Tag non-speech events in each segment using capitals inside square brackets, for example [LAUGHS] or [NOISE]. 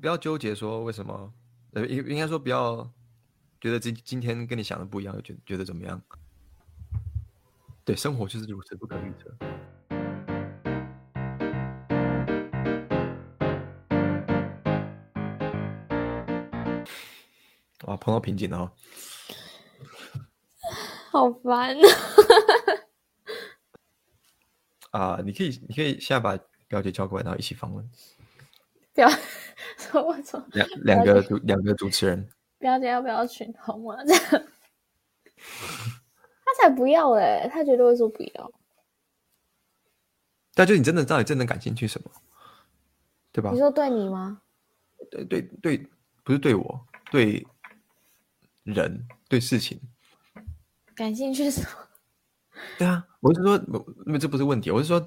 不要纠结说为什么，呃，应应该说不要觉得今今天跟你想的不一样，觉觉得怎么样？对，生活就是如此不可预测。哇，碰到瓶颈了哦。[LAUGHS] 好烦 [LAUGHS] 啊！uh, 你可以，你可以现在把表姐叫过来，然后一起访问。[LAUGHS] 表说我操两两个主两个主持人。表姐要不要群红啊？这样他才不要嘞！他绝对会说不要。但就你真的到底真的感兴趣什么？对吧？你说对你吗？对对对，不是对我，对人，对事情。感兴趣什么？对啊，我是说，因为这不是问题，我是说，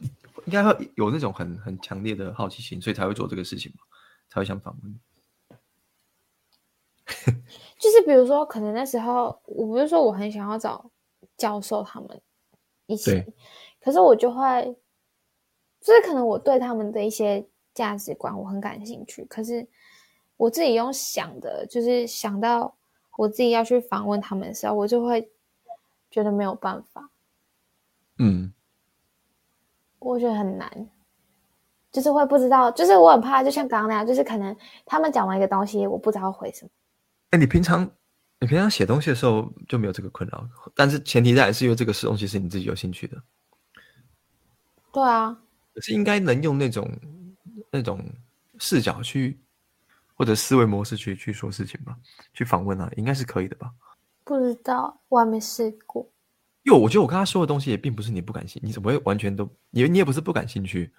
应该会有那种很很强烈的好奇心，所以才会做这个事情嘛，才会想访问。[LAUGHS] 就是比如说，可能那时候，我不是说我很想要找教授他们一起，可是我就会，就是可能我对他们的一些价值观我很感兴趣，可是我自己用想的，就是想到我自己要去访问他们的时候，我就会。觉得没有办法，嗯，我觉得很难，就是会不知道，就是我很怕，就像刚刚那样，就是可能他们讲完一个东西，我不知道回什么。哎，你平常你平常写东西的时候就没有这个困扰，但是前提在还是因为这个东西是你自己有兴趣的。对啊，可是应该能用那种那种视角去或者思维模式去去说事情吧，去访问啊，应该是可以的吧。不知道，我还没试过。因为我觉得我跟他说的东西也并不是你不感兴趣，你怎么会完全都？你你也不是不感兴趣，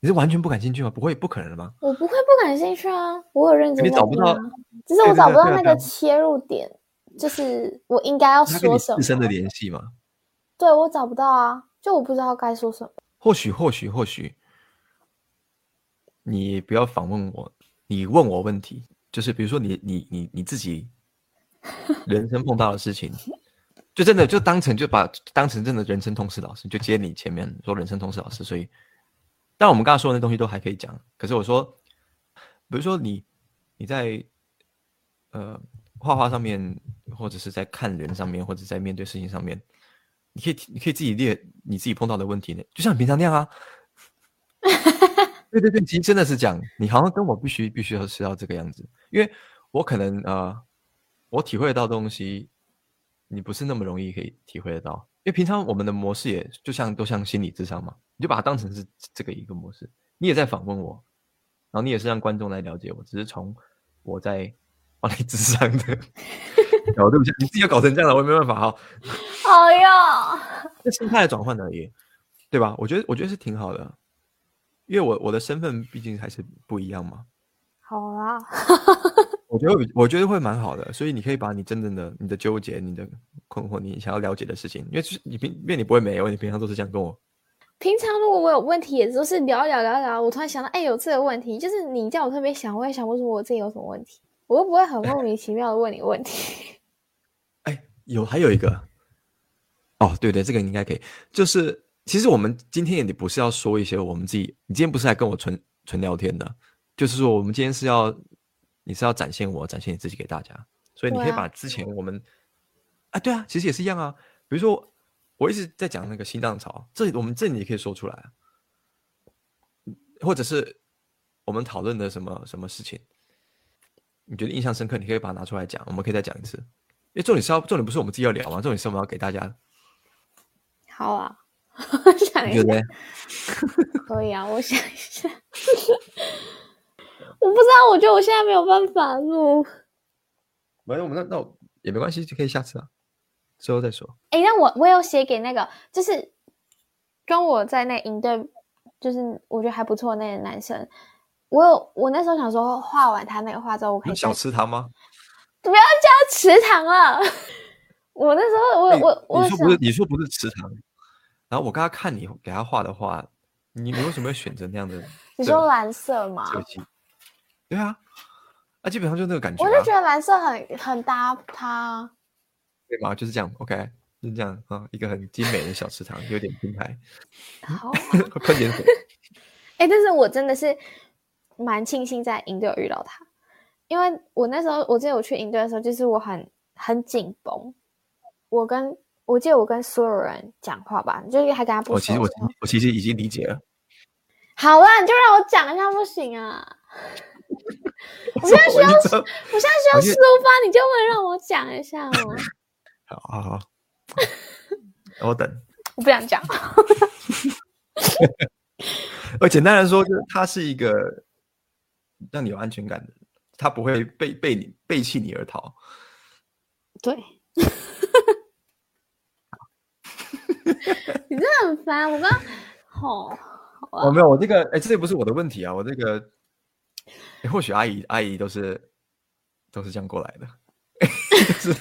你是完全不感兴趣吗？不会，不可能的吗？我不会不感兴趣啊，我有认真。你找不到，只是我找不到那个切入点，就是我应该要说什么。自身的联系吗？对，我找不到啊，就我不知道该说什么。或许，或许，或许，你不要访问我，你问我问题，就是比如说你你你你自己。[LAUGHS] 人生碰到的事情，就真的就当成就把当成真的人生通识老师，就接你前面说人生通识老师。所以，但我们刚刚说的那东西都还可以讲。可是我说，比如说你你在呃画画上面，或者是在看人上面，或者在面对事情上面，你可以你可以自己列你自己碰到的问题呢，就像你平常那样啊。[LAUGHS] 对对对，其实真的是讲，你好像跟我必须必须要是要这个样子，因为我可能呃。我体会得到东西，你不是那么容易可以体会得到，因为平常我们的模式也就像都像心理智商嘛，你就把它当成是这个一个模式，你也在访问我，然后你也是让观众来了解我，只是从我在 [LAUGHS] 帮你智商的 [LAUGHS] 角度，你自己要搞成这样了，我也没办法哈。好呀，这心态的转换而已，对吧？我觉得我觉得是挺好的，因为我我的身份毕竟还是不一样嘛。好啊。我觉得我觉得会蛮好的，所以你可以把你真正的、你的纠结、你的困惑、你想要了解的事情，因为就是你平，因为你不会没有，你平常都是这样跟我。平常如果我有问题，也都是聊一聊聊一聊。我突然想到，哎，有这个问题，就是你叫我特别想，我也想不出我自己有什么问题，我又不会很莫名其妙的问你问题。[LAUGHS] 哎，有还有一个，哦，对对，这个应该可以。就是其实我们今天也不是要说一些我们自己，你今天不是来跟我纯纯聊天的，就是说我们今天是要。你是要展现我，展现你自己给大家，所以你可以把之前我们，啊，对啊，其实也是一样啊。比如说，我一直在讲那个新浪潮，这里我们这里也可以说出来，或者是我们讨论的什么什么事情，你觉得印象深刻，你可以把它拿出来讲，我们可以再讲一次。因为重点是要重点不是我们自己要聊吗？重点是我们要给大家。[LAUGHS] 好啊，[LAUGHS] 想一下，[LAUGHS] 可以啊，我想一下。我不知道，我觉得我现在没有办法录。没有，我们那那也没关系，就可以下次啊，之后再说。哎，那我我有写给那个，就是跟我在那营队，就是我觉得还不错的那个男生。我有，我那时候想说，画完他那个画之后，我可以小池塘吗？不要叫池塘了。[LAUGHS] 我那时候，我我我你说不是，你说不是池塘。然后我刚刚看你给他画的画，你你为什么要选择那样的？[LAUGHS] 你说蓝色吗？对啊，啊，基本上就那个感觉，啊。我就觉得蓝色很很搭它。对吗？就是这样，OK，就是这样啊，一个很精美的小池塘，有点拼拍。好，[LAUGHS] 快点水。哎，但是我真的是蛮庆幸在营队有遇到他，因为我那时候我记得我去营队的时候，就是我很很紧绷，我跟我记得我跟所有人讲话吧，就是还跟他不熟。我其实我我其实已经理解了。好啦，你就让我讲一下不行啊！[LAUGHS] [LAUGHS] 我现在需要，我，我现在需要抒发，你就会让我讲一下吗？[LAUGHS] 好好好，我等。我不想讲。[LAUGHS] 而简单来说，就是他是一个让你有安全感的人，他不会背背你背弃你而逃。对，你真的很烦。我刚好，我没有，我这个哎，这也不是我的问题啊。我这个，或许阿姨阿姨都是都是这样过来的，[LAUGHS] 是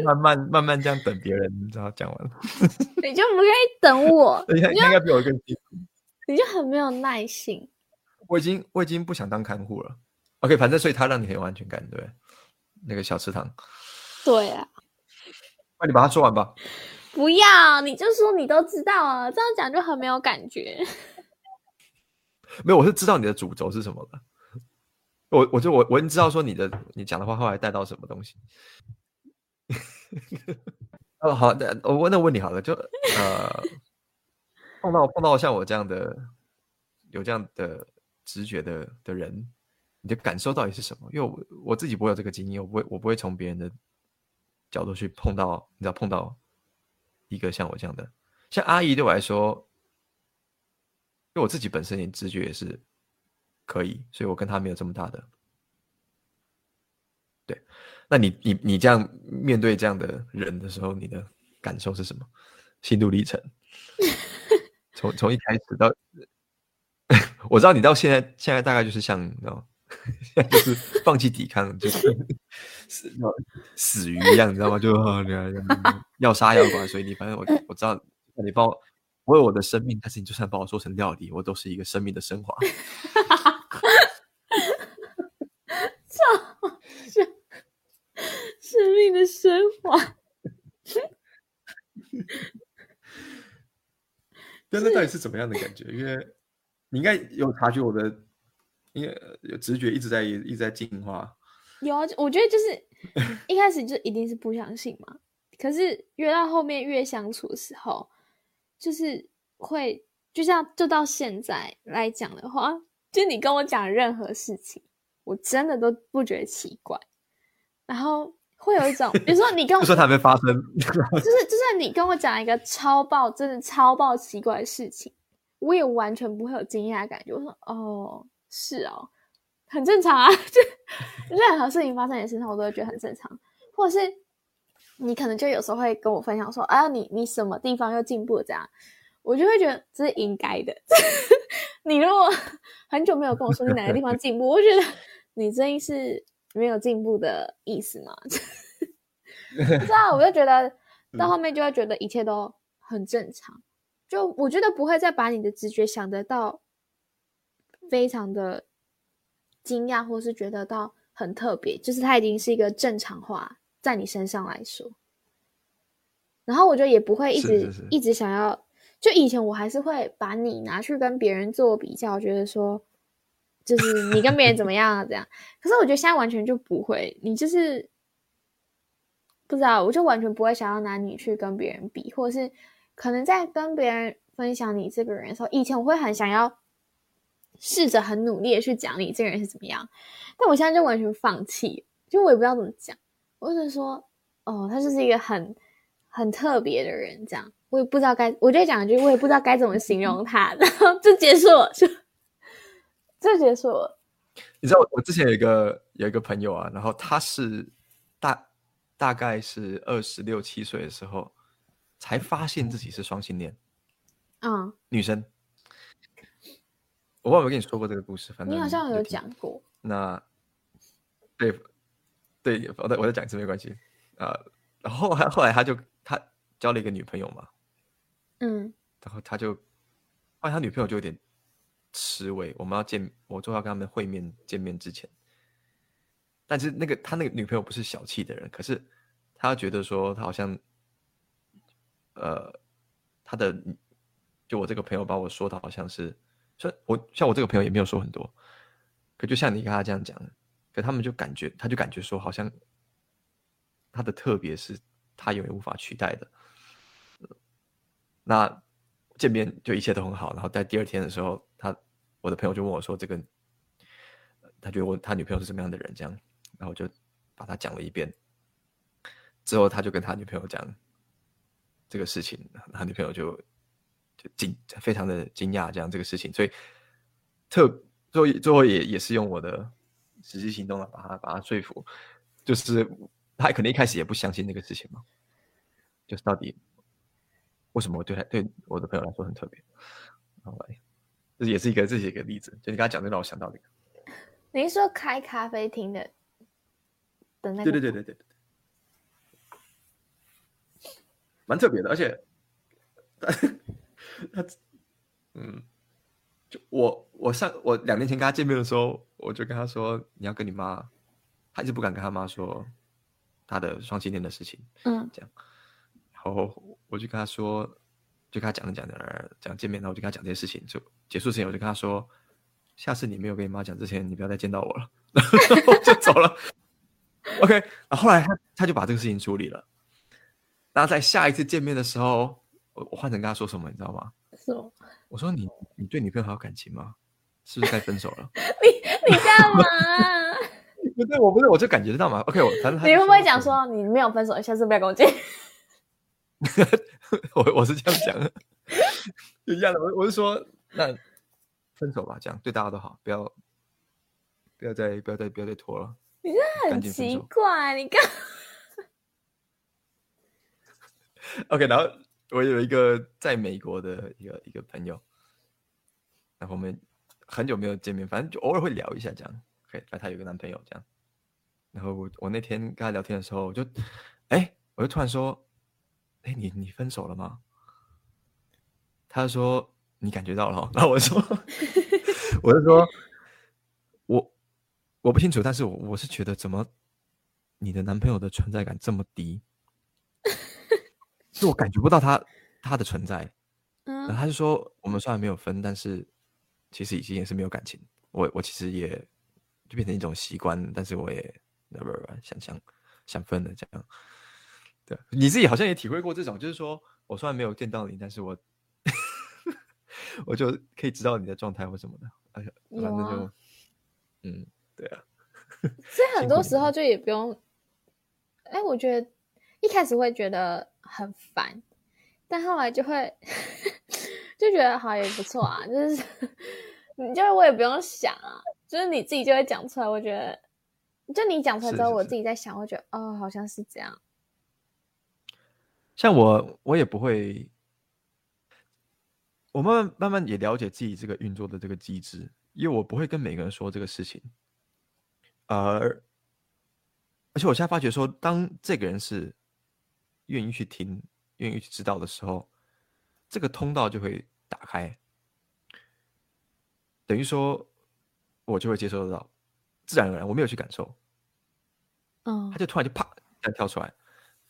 [LAUGHS] 慢慢慢慢这样等别人，你知道讲完了，[LAUGHS] 你就不愿意等我，你应该比我更辛苦。你就很没有耐性。我已经我已经不想当看护了。OK，反正所以他让你很有安全感，对不对？那个小池塘。对啊。那你把它说完吧。不要，你就说你都知道啊，这样讲就很没有感觉。没有，我是知道你的主轴是什么的。我我就我我已经知道说你的你讲的话后来带到什么东西。[LAUGHS] 哦，好的，我问那问题好了，就呃。碰到碰到像我这样的有这样的直觉的的人，你的感受到底是什么？因为我我自己不会有这个经验，我不会我不会从别人的角度去碰到，你知道碰到一个像我这样的，像阿姨对我来说，因为我自己本身也直觉也是可以，所以我跟他没有这么大的。对，那你你你这样面对这样的人的时候，你的感受是什么？心路历程？从从一开始到，[LAUGHS] 我知道你到现在，现在大概就是像，你知道，[LAUGHS] 现在就是放弃抵抗，就是死死鱼一样，你知道吗？就要杀要剐，所以你反正我我知道，你把我我有我的生命，但是你就算把我做成料理，我都是一个生命的升华。[LAUGHS] 操，生命的升华。[LAUGHS] 但那到底是怎么样的感觉？因为你应该有察觉我的，因为有直觉一直在一直在进化。有啊，我觉得就是一开始就一定是不相信嘛。可是越到后面越相处的时候，就是会就像就到现在来讲的话，就你跟我讲任何事情，我真的都不觉得奇怪。然后。会有一种，比如说你跟我说它没发生，就是就是你跟我讲一个超爆，真的超爆奇怪的事情，我也完全不会有惊讶的感觉。我说哦，是哦，很正常啊，[LAUGHS] 就任何事情发生在你身上，我都会觉得很正常。或者是你可能就有时候会跟我分享说，啊，你你什么地方又进步了这样，我就会觉得这是应该的。[LAUGHS] 你如果很久没有跟我说你哪个地方进步，我觉得你真是。没有进步的意思嘛？[LAUGHS] 不知道，我就觉得到后面就会觉得一切都很正常，嗯、就我觉得不会再把你的直觉想得到非常的惊讶，或是觉得到很特别，就是它已经是一个正常化在你身上来说。然后我觉得也不会一直一直想要，就以前我还是会把你拿去跟别人做比较，觉得说。就是你跟别人怎么样啊？这样，可是我觉得现在完全就不会。你就是不知道，我就完全不会想要拿你去跟别人比，或者是可能在跟别人分享你这个人的时候，以前我会很想要试着很努力的去讲你这个人是怎么样，但我现在就完全放弃，就我也不知道怎么讲。我只是说，哦，他就是一个很很特别的人，这样，我也不知道该，我就讲一句，我也不知道该怎么形容他，[LAUGHS] 然后就结束了，就。就结束了。你知道我，我之前有一个有一个朋友啊，然后他是大大概是二十六七岁的时候才发现自己是双性恋。嗯，女生。我忘了跟你说过这个故事，反正你好像有讲过。那对对，我再我再讲一次没关系啊。呃，然后后来后来他就他交了一个女朋友嘛，嗯，然后他就后来他女朋友就有点。吃味，我们要见，我就要跟他们会面见面之前，但是那个他那个女朋友不是小气的人，可是他觉得说他好像，呃，他的就我这个朋友把我说的好像是，说我像我这个朋友也没有说很多，可就像你跟他这样讲，可他们就感觉，他就感觉说，好像他的特别是他永远无法取代的。那见面就一切都很好，然后在第二天的时候，他我的朋友就问我说：“这个他觉得我他女朋友是什么样的人？”这样，然后就把他讲了一遍。之后他就跟他女朋友讲这个事情，他女朋友就就惊非常的惊讶，这样这个事情，所以特最后最后也也是用我的。实际行动了，把他把他说服，就是他可能一开始也不相信那个事情嘛，就是到底为什么我对他对我的朋友来说很特别，好吧，这也是一个这是一个例子，就你刚才讲的让我想到那个，你是说开咖啡厅的的那个？对对对对对对，蛮特别的，而且 [LAUGHS] 他他 [LAUGHS] 嗯。就我我上我两年前跟他见面的时候，我就跟他说，你要跟你妈，他一直不敢跟他妈说他的双性恋的事情，嗯，这样，然后我就跟他说，就跟他讲着讲着讲见面，然后我就跟他讲这些事情，就结束之前我就跟他说，下次你没有跟你妈讲之前，你不要再见到我了，[LAUGHS] 然后就走了。OK，然后后来他他就把这个事情处理了，然后在下一次见面的时候，我我换成跟他说什么，你知道吗？是吗？我说你你对女朋友还有感情吗？是不是该分手了？[LAUGHS] 你你干嘛？[LAUGHS] 不是我不是我就感觉得到嘛。OK，我反正你会不会讲说你没有分手，下次不要跟我见？[LAUGHS] 我我是这样讲的，就一样的。我我是说，那分手吧，这样对大家都好，不要不要再不要再不要再拖了。你真的很奇怪，你干？OK，然后。我有一个在美国的一个一个朋友，然后我们很久没有见面，反正就偶尔会聊一下这样。OK，反正他有个男朋友这样。然后我我那天跟她聊天的时候，我就哎，我就突然说，哎，你你分手了吗？她就说你感觉到了。[LAUGHS] 然后我说，[LAUGHS] 我就说，我我不清楚，但是我我是觉得怎么你的男朋友的存在感这么低？[LAUGHS] 就我感觉不到他他的存在，然后，他就说我们虽然没有分，但是其实已经也是没有感情。我我其实也就变成一种习惯，但是我也不不不想想想分了这样。对，你自己好像也体会过这种，就是说我虽然没有见到你，但是我 [LAUGHS] 我就可以知道你的状态或什么的。哎呀，反正就、啊、嗯，对啊。所以很多时候就也不用，哎，我觉得一开始会觉得。很烦，但后来就会就觉得好也不错啊，就是你就是我也不用想啊，就是你自己就会讲出来。我觉得，就你讲出来之后，我自己在想，我觉得哦，好像是这样。像我，我也不会，我慢慢慢慢也了解自己这个运作的这个机制，因为我不会跟每个人说这个事情，而而且我现在发觉说，当这个人是。愿意去听，愿意去知道的时候，这个通道就会打开，等于说，我就会接收得到，自然而然，我没有去感受，嗯，他就突然就啪，这样跳出来。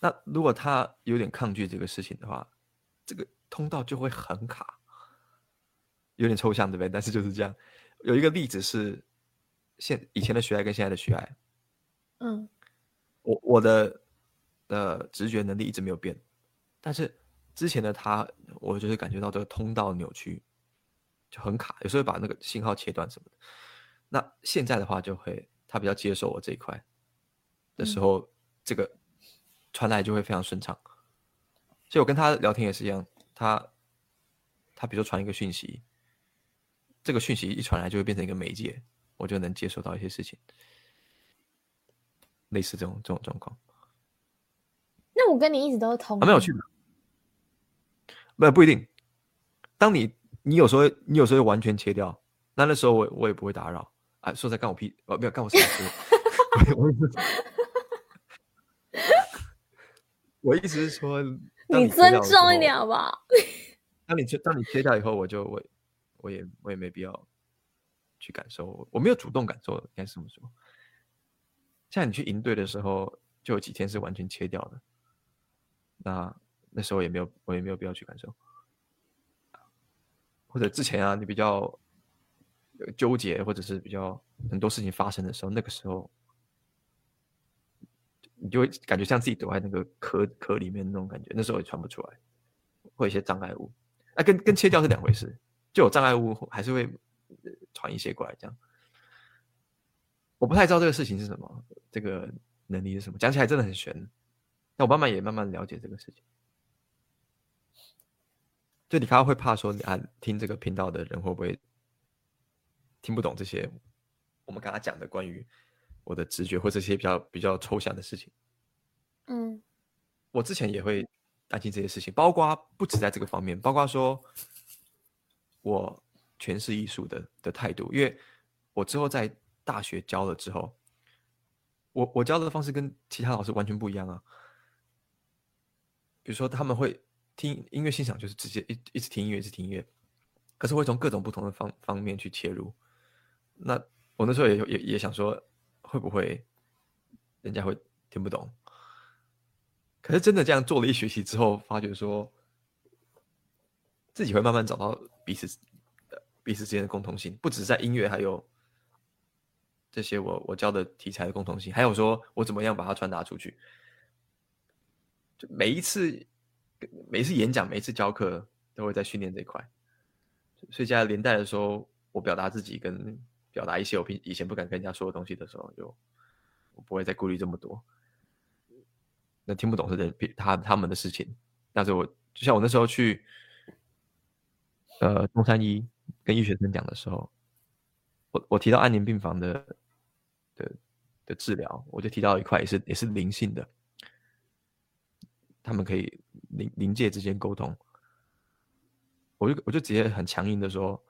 那如果他有点抗拒这个事情的话，这个通道就会很卡，有点抽象，对不对？但是就是这样。有一个例子是，现以前的徐爱跟现在的徐爱，嗯，我我的。的直觉能力一直没有变，但是之前的他，我就是感觉到这个通道扭曲，就很卡，有时候把那个信号切断什么的。那现在的话，就会他比较接受我这一块的时候，嗯、这个传来就会非常顺畅。所以我跟他聊天也是一样，他他比如说传一个讯息，这个讯息一传来就会变成一个媒介，我就能接受到一些事情，类似这种这种状况。那我跟你一直都是同，啊，没有去的，没有不一定。当你你有时候你有时候完全切掉，那那时候我我也不会打扰啊。说在干我屁，哦，没有干我什么事。[LAUGHS] 我意思是说，你尊重一点好不好？当你切当你切掉以后，我就我我也我也没必要去感受，我没有主动感受，应该是这么说。像你去营队的时候，就有几天是完全切掉的。那那时候也没有，我也没有必要去感受，或者之前啊，你比较纠结，或者是比较很多事情发生的时候，那个时候你就会感觉像自己躲在那个壳壳里面那种感觉，那时候也传不出来，会有一些障碍物。那、跟跟切掉是两回事，就有障碍物还是会传一些过来这样。我不太知道这个事情是什么，这个能力是什么，讲起来真的很玄。那我慢慢也慢慢了解这个事情。就你刚刚会怕说，你啊，听这个频道的人会不会听不懂这些我们刚刚讲的关于我的直觉或这些比较比较抽象的事情？嗯，我之前也会担心这些事情，包括不止在这个方面，包括说我诠释艺术的的态度，因为我之后在大学教了之后，我我教的方式跟其他老师完全不一样啊。比如说他们会。听音乐欣赏就是直接一一直听音乐，一直听音乐，可是会从各种不同的方方面去切入。那我那时候也也也想说，会不会人家会听不懂？可是真的这样做了一学期之后，发觉说自己会慢慢找到彼此彼此之间的共同性，不只是在音乐，还有这些我我教的题材的共同性，还有说我怎么样把它传达出去。就每一次。每次演讲，每次教课，都会在训练这一块。所以在连带的时候，我表达自己跟表达一些我平以前不敢跟人家说的东西的时候，就我不会再顾虑这么多。那听不懂是人他他们的事情。但是我就像我那时候去，呃，中山医跟医学生讲的时候，我我提到安宁病房的的的治疗，我就提到一块也是也是灵性的。他们可以灵灵界之间沟通，我就我就直接很强硬的说，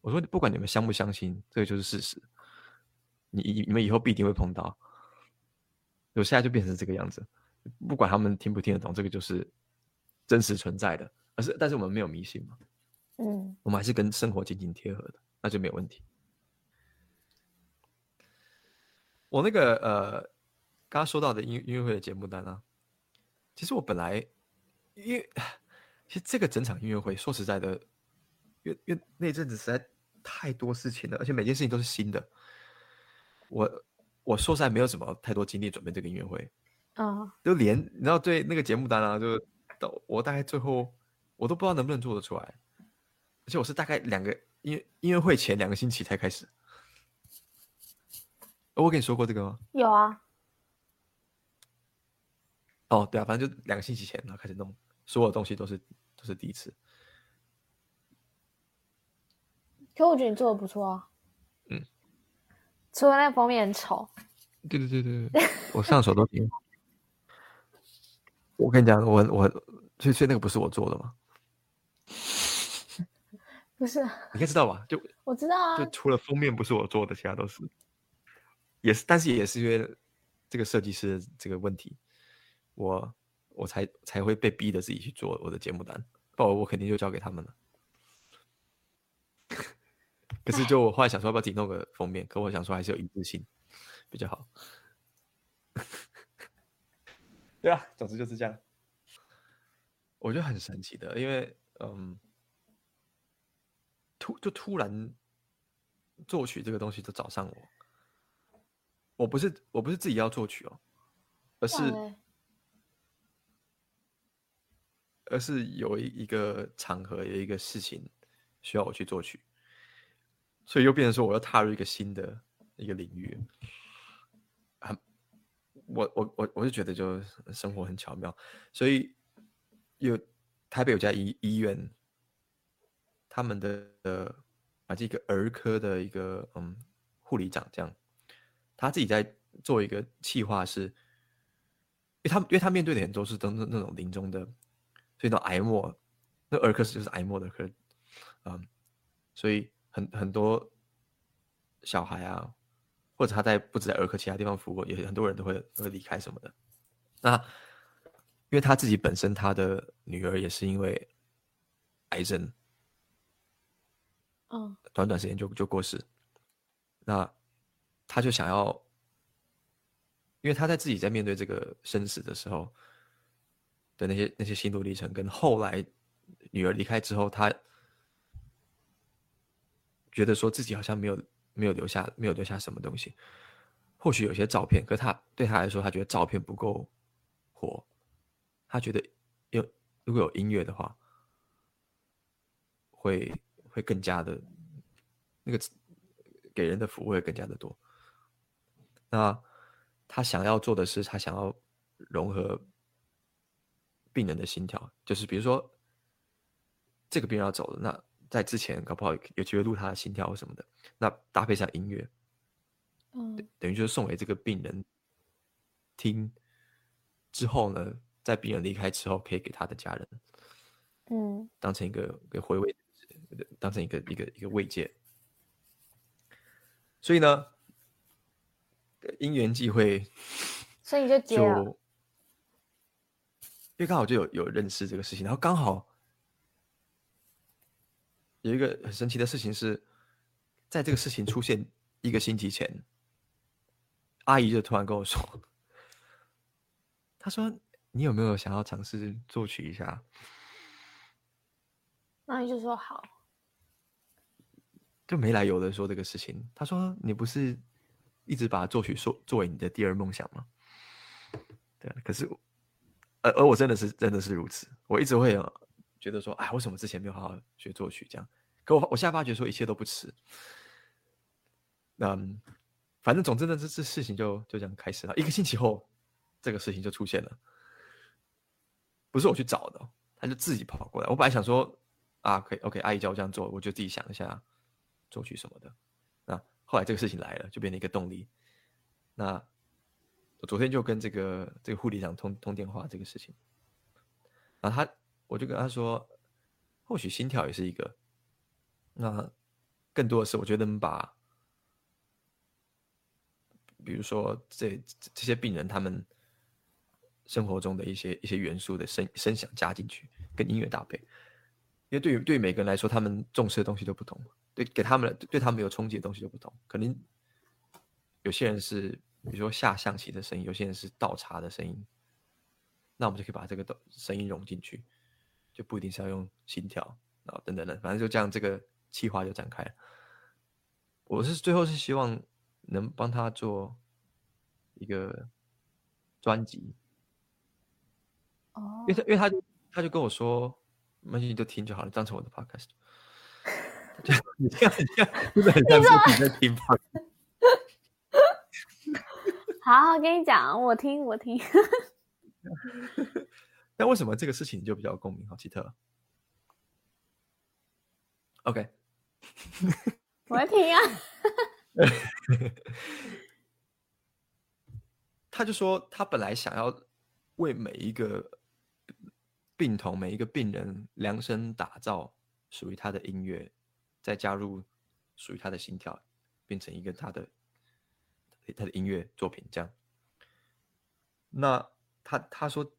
我说不管你们相不相信，这个就是事实。你你们以后必定会碰到，我现在就变成这个样子，不管他们听不听得懂，这个就是真实存在的。而是但是我们没有迷信嘛，嗯，我们还是跟生活紧紧贴合的，那就没有问题。我那个呃，刚刚说到的音音乐会的节目单啊。其实我本来，因为其实这个整场音乐会，说实在的，因为因为那阵子实在太多事情了，而且每件事情都是新的。我我说实在没有什么太多精力准备这个音乐会啊，oh. 就连你知道对那个节目单啊，就到我大概最后我都不知道能不能做得出来，而且我是大概两个音音乐会前两个星期才开始。我跟你说过这个吗？有啊。哦，对啊，反正就两个星期前，然后开始弄，所有东西都是都是第一次。可我觉得你做的不错啊。嗯。除了那个封面很丑。对对对对对，我上手都挺好。我跟你讲，我我所以所以那个不是我做的吗？不是。你应该知道吧？就我知道啊。就除了封面不是我做的，其他都是。也是，但是也是因为这个设计师的这个问题。我我才才会被逼的自己去做我的节目单，不然我肯定就交给他们了。[LAUGHS] 可是就我后来想说，要不要自己弄个封面？可我想说，还是有一致性比较好。[LAUGHS] 对啊，总之就是这样。我觉得很神奇的，因为嗯，突就突然作曲这个东西就找上我。我不是我不是自己要作曲哦，而是。而是有一一个场合，有一个事情需要我去作曲，所以又变成说我要踏入一个新的一个领域。啊，我我我我就觉得就生活很巧妙，所以有台北有家医医院，他们的呃啊这个儿科的一个嗯护理长这样，他自己在做一个企划，是因为他因为他面对的很多是都是那种临终的。所以到癌末，那儿科室就是癌末的科，嗯，所以很很多小孩啊，或者他在不止在儿科其他地方服务过，也很多人都会都会离开什么的。那因为他自己本身他的女儿也是因为癌症，嗯，短短时间就就过世，那他就想要，因为他在自己在面对这个生死的时候。的那些那些心路历程，跟后来女儿离开之后，他觉得说自己好像没有没有留下没有留下什么东西。或许有些照片，可他对他来说，他觉得照片不够火。他觉得有如果有音乐的话，会会更加的，那个给人的抚慰会更加的多。那他想要做的是，他想要融合病人的心跳，就是比如说这个病人要走了，那在之前搞不好有机会录他的心跳或什么的，那搭配上音乐。嗯，等于就是送给这个病人听之后呢，在病人离开之后，可以给他的家人，嗯，当成一个一个回味，当成一个一个一个慰藉。所以呢，因缘际会，所以就接了，为刚好就有有认识这个事情，然后刚好有一个很神奇的事情是，在这个事情出现一个星期前。阿姨就突然跟我说：“她说你有没有想要尝试作曲一下？”阿姨就说好，就没来由的说这个事情。她说：“你不是一直把作曲说作为你的第二梦想吗？”对，可是，而而我真的是真的是如此。我一直会有觉得说：“哎，为什么之前没有好好学作曲？”这样，可我我现在发觉说一切都不迟。嗯。反正总之呢，这这事情就就这样开始了。一个星期后，这个事情就出现了，不是我去找的，他就自己跑过来。我本来想说，啊，可以，OK，阿姨叫我这样做，我就自己想一下作曲什么的。那后来这个事情来了，就变成一个动力。那我昨天就跟这个这个护理长通通电话，这个事情，然后他我就跟他说，或许心跳也是一个，那更多的是我觉得能把。比如说这，这些病人他们生活中的一些一些元素的声声响加进去，跟音乐搭配，因为对于对于每个人来说，他们重视的东西都不同，对给他们对他们有冲击的东西都不同。可能有些人是比如说下象棋的声音，有些人是倒茶的声音，那我们就可以把这个声音融进去，就不一定是要用心跳啊等等等，反正就这样，这个计划就展开了。我是最后是希望。能帮他做一个专辑哦，因为他因为他就他就跟我说，没关系，你就听就好了，当成我的 podcast。你这样，你这样真的很像自己在听 podcast。好，我跟你讲，我听我听。[LAUGHS] 但为什么这个事情你就比较共鸣？好奇特。OK，[LAUGHS] 我会听啊。[LAUGHS] 他就说，他本来想要为每一个病童、每一个病人量身打造属于他的音乐，再加入属于他的心跳，变成一个他的他的音乐作品。这样，那他他说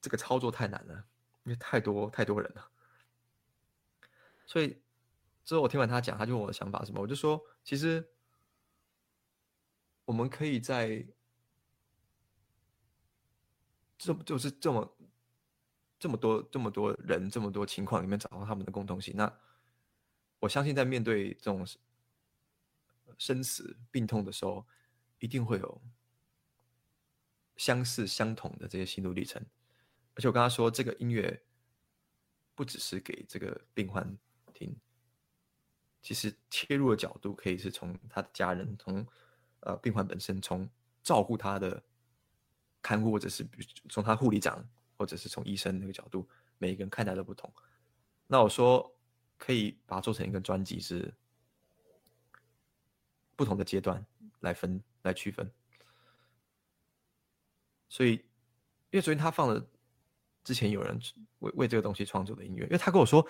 这个操作太难了，因为太多太多人了。所以之后我听完他讲，他就问我的想法什么，我就说其实。我们可以在这就是这么这么多这么多人这么多情况里面找到他们的共同性。那我相信，在面对这种生死病痛的时候，一定会有相似相同的这些心路历程。而且我跟他说，这个音乐不只是给这个病患听，其实切入的角度可以是从他的家人从。呃，病患本身从照顾他的看护，或者是从他护理长，或者是从医生那个角度，每一个人看待都不同。那我说可以把它做成一个专辑，是不同的阶段来分来区分。所以，因为昨天他放了之前有人为为这个东西创作的音乐，因为他跟我说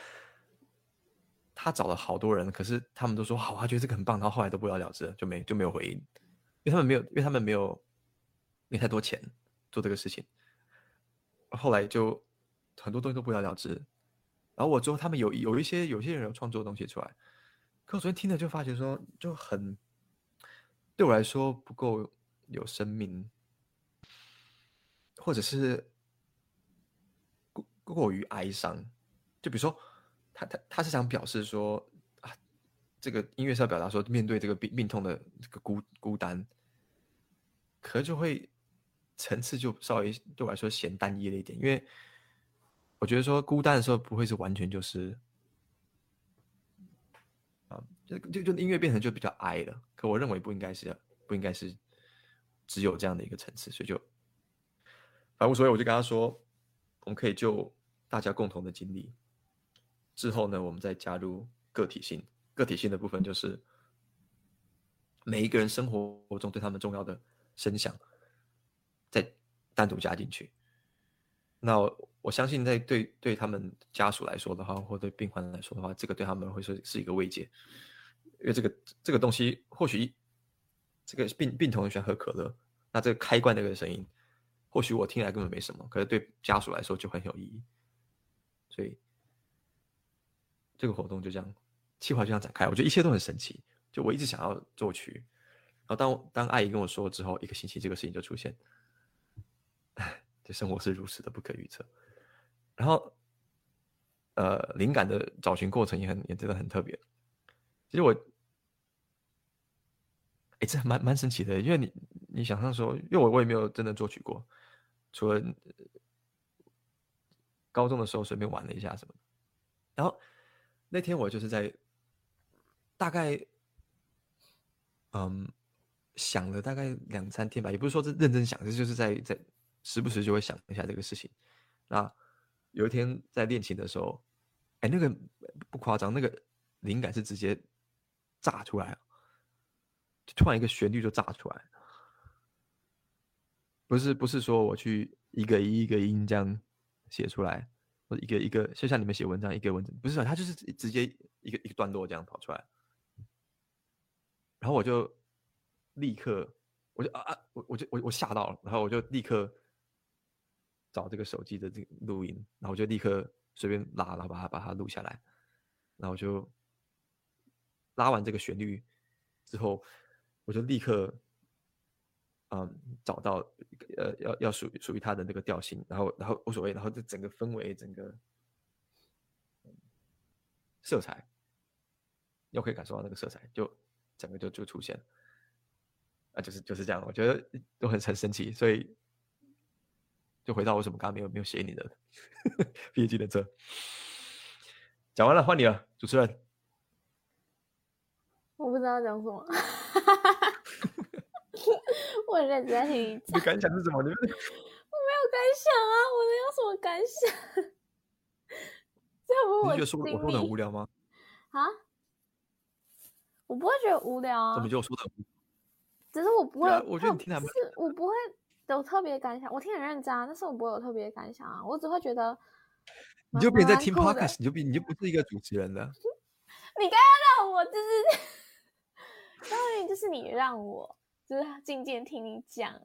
他找了好多人，可是他们都说好，他觉得这个很棒，然后后来都不了了之，就没就没有回应。因为他们没有，因为他们没有没太多钱做这个事情，后来就很多东西都不了了之。然后我之后他们有有一些有些人有创作的东西出来，可我昨天听了就发觉说，就很对我来说不够有生命，或者是过过于哀伤。就比如说，他他他是想表示说啊，这个音乐是要表达说，面对这个病病痛的这个孤孤单，可能就会层次就稍微对我来说显单一了一点，因为我觉得说孤单的时候不会是完全就是，就就就音乐变成就比较哀了。可我认为不应该是不应该是只有这样的一个层次，所以就反正无所谓，我就跟他说，我们可以就大家共同的经历之后呢，我们再加入个体性。个体性的部分就是每一个人生活中对他们重要的声响，再单独加进去。那我，相信，在对对他们家属来说的话，或对病患来说的话，这个对他们会是是一个慰藉，因为这个这个东西或许这个病病童喜欢喝可乐，那这个开关那个声音，或许我听来根本没什么，可是对家属来说就很有意义。所以这个活动就这样。计划就这样展开，我觉得一切都很神奇。就我一直想要作曲，然后当当阿姨跟我说之后，一个星期这个事情就出现。[LAUGHS] 这生活是如此的不可预测。然后，呃，灵感的找寻过程也很也真的很特别。其实我，哎，这蛮蛮神奇的，因为你你想象说，因为我我也没有真的作曲过，除了高中的时候随便玩了一下什么。然后那天我就是在。大概，嗯，想了大概两三天吧，也不是说是认真想，这就是在在时不时就会想一下这个事情。那有一天在练琴的时候，哎，那个不夸张，那个灵感是直接炸出来了，突然一个旋律就炸出来，不是不是说我去一个一个音这样写出来，或一个一个就像你们写文章一个文字，不是，它就是直接一个一个段落这样跑出来。然后我就立刻，我就啊啊，我我就我我吓到了，然后我就立刻找这个手机的这个录音，然后我就立刻随便拉，然后把它把它录下来，然后就拉完这个旋律之后，我就立刻嗯找到呃要要属属于它的那个调性，然后然后无所谓，然后这整个氛围整个色彩，又可以感受到那个色彩就。整个就就出现，啊，就是就是这样，我觉得都很很神奇，所以就回到为什么刚刚没有没有写你的 [LAUGHS] 毕业纪念册。讲完了，换你了，主持人。我不知道讲什么，[LAUGHS] 我很认真在听你讲。你感想是什么？你们我没有感想啊，我能有什么感想？[LAUGHS] 这不是我，你觉得说我说的很无聊吗？啊？我不会觉得无聊啊，怎么就说的？只是我不会，我觉得你听他们，是我不会有特别感想。我听很认真啊，但是我不会有特别感想啊。我只会觉得，你就别在听 podcast，你就别你就不是一个主持人了。[LAUGHS] 你刚刚让我就是，当然就是你让我就是静静听你讲。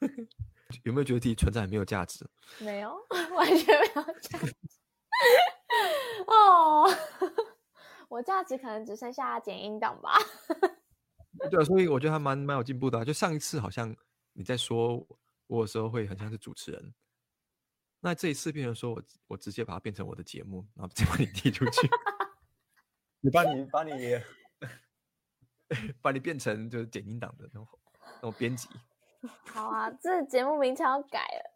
[LAUGHS] 有没有觉得自己存在没有价值？没有，[LAUGHS] 完全没有价值。哦。[LAUGHS] 我价值可能只剩下剪音档吧。对啊，所以我觉得还蛮蛮有进步的啊。就上一次好像你在说我的时候会很像是主持人，那这一次变成说我我直接把它变成我的节目，然后再把你踢出去。你把 [LAUGHS] 你把你 [LAUGHS] 把你变成就是剪音档的那种那种编辑。[LAUGHS] 好啊，这节目名称要改了。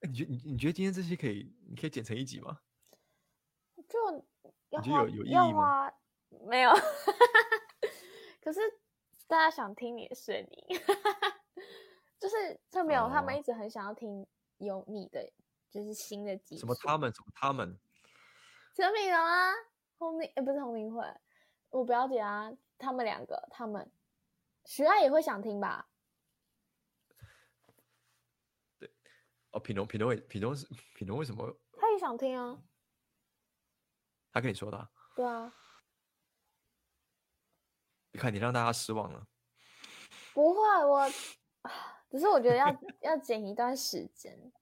你觉你你觉得今天这些可以，你可以剪成一集吗？就要花有有意义吗？没有，可是大家想听你的声音，就是特别有他们一直很想要听有你的，就是新的集。什么他们？什么他们？陈品荣啊，洪明，哎，不是洪明慧，我表姐啊，他们两个，他们徐爱也会想听吧？对哦，品荣，品荣，品荣是品荣，为什么？他也想听啊。他跟你说的啊？对啊。你看，你让大家失望了。不会，我只是我觉得要 [LAUGHS] 要剪一段时间，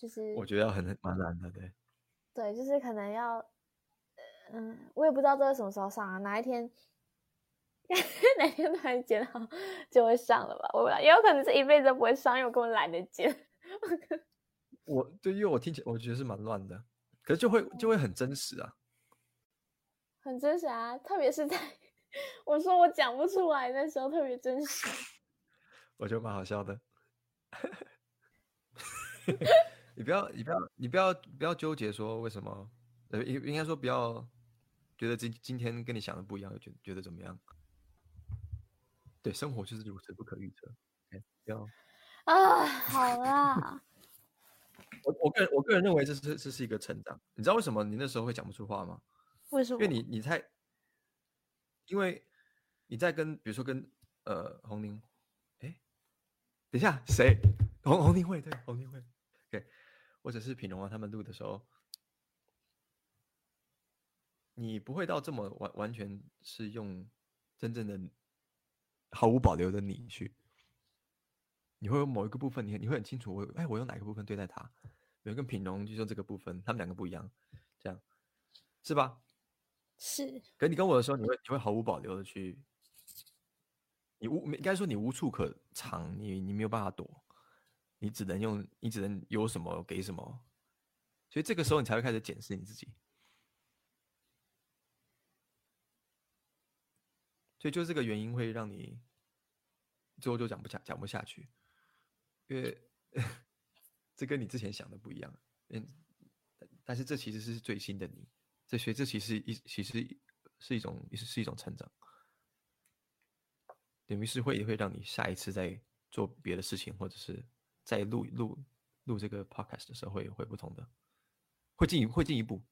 就是我觉得要很蛮难的，对。对，就是可能要，嗯，我也不知道这个什么时候上啊，哪一天，[LAUGHS] 哪天突然剪好就会上了吧？我也有可能是一辈子都不会上，因为我根本懒得剪。[LAUGHS] 我对，因为我听起来我觉得是蛮乱的。可是就会就会很真实啊，很真实啊，特别是在我说我讲不出来的时候，特别真实。[LAUGHS] 我觉得蛮好笑的。你不要，你不要，你不要，不要纠结说为什么？呃，应应该说不要觉得今今天跟你想的不一样，觉觉得怎么样？对，生活就是如此不可预测。Okay, 不要啊，好啦。[LAUGHS] 我我个人我个人认为这是这是一个成长。你知道为什么你那时候会讲不出话吗？为什么？因为你你在，因为你在跟比如说跟呃红宁，哎，等一下谁？红红宁会对红宁慧，OK，或者是品荣啊他们录的时候，你不会到这么完完全是用真正的毫无保留的你去。你会有某一个部分，你你会很清楚我，我哎，我用哪个部分对待他？有跟品荣就用这个部分，他们两个不一样，这样是吧？是。可你跟我的时候，你会你会毫无保留的去，你无应该说你无处可藏，你你没有办法躲，你只能用，你只能有什么给什么，所以这个时候你才会开始检视你自己。所以就这个原因会让你最后就讲不下讲不下去。因为 [LAUGHS] 这跟你之前想的不一样，嗯，但是这其实是最新的你，这学这其实一其实是一种是是一种成长，等于是会会让你下一次再做别的事情，或者是在录录录这个 podcast 的时候会会不同的，会进一会进一步，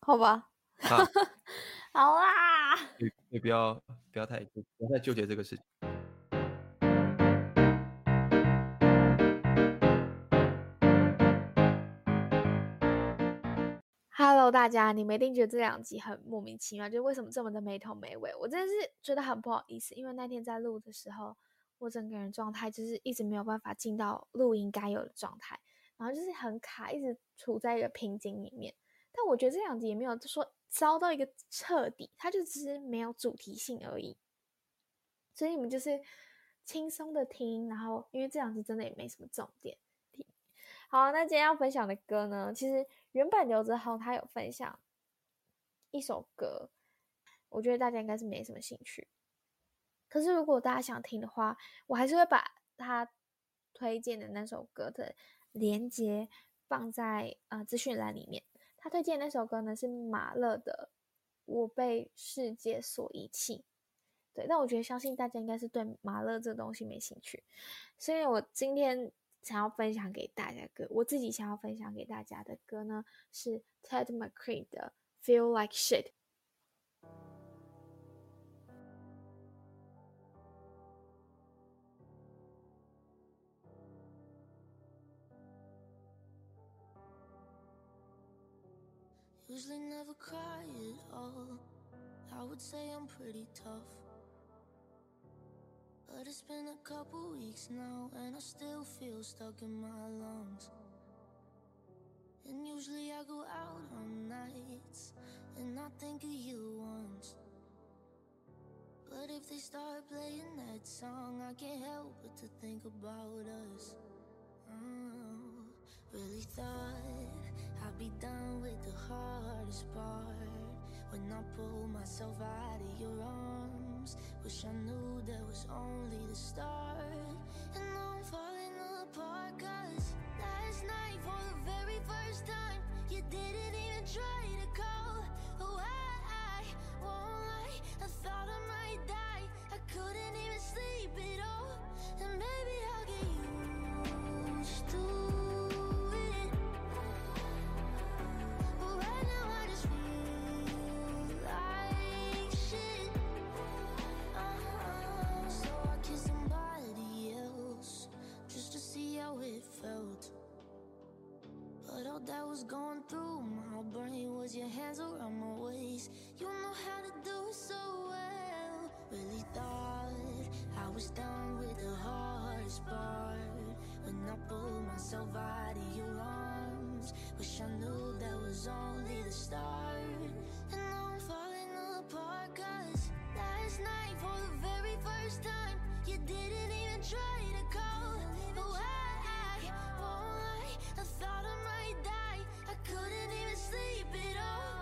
好吧，啊、[LAUGHS] 好啦，你你不要不要太不要太纠结这个事情。Hello，大家，你们一定觉得这两集很莫名其妙，就为什么这么的没头没尾？我真的是觉得很不好意思，因为那天在录的时候，我整个人状态就是一直没有办法进到录音该有的状态，然后就是很卡，一直处在一个瓶颈里面。但我觉得这两集也没有说糟到一个彻底，它就只是没有主题性而已。所以你们就是轻松的听，然后因为这两集真的也没什么重点。好，那今天要分享的歌呢，其实原本刘哲豪他有分享一首歌，我觉得大家应该是没什么兴趣。可是如果大家想听的话，我还是会把他推荐的那首歌的连接放在呃资讯栏里面。他推荐那首歌呢是马勒的《我被世界所遗弃》。对，但我觉得相信大家应该是对马勒这东西没兴趣，所以我今天。想要分享给大家的歌，我自己想要分享给大家的歌呢，是 Ted McRae 的《Feel Like Shit》。But it's been a couple weeks now, and I still feel stuck in my lungs. And usually I go out on nights, and I think of you once. But if they start playing that song, I can't help but to think about us. Oh, really thought I'd be done with the hardest part when I pull myself out of your arms. Wish I knew that was only the start. And now I'm falling apart, cause last night, for the very first time, you didn't even try to call. Oh, I won't lie, I thought I might die. I couldn't even sleep at all. And maybe pull myself out of your arms. Wish I knew that was only the start. And now I'm falling apart cause Last night for the very first time You didn't even try to call. But why, I won't I thought I might die. I couldn't even sleep at all.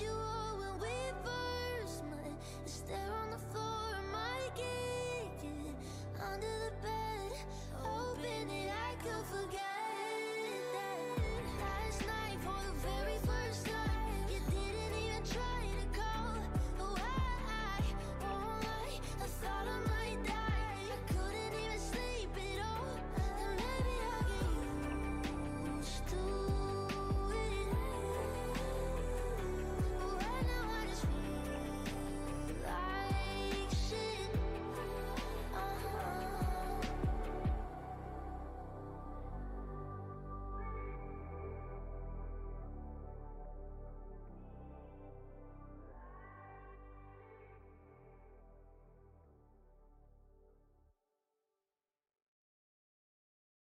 you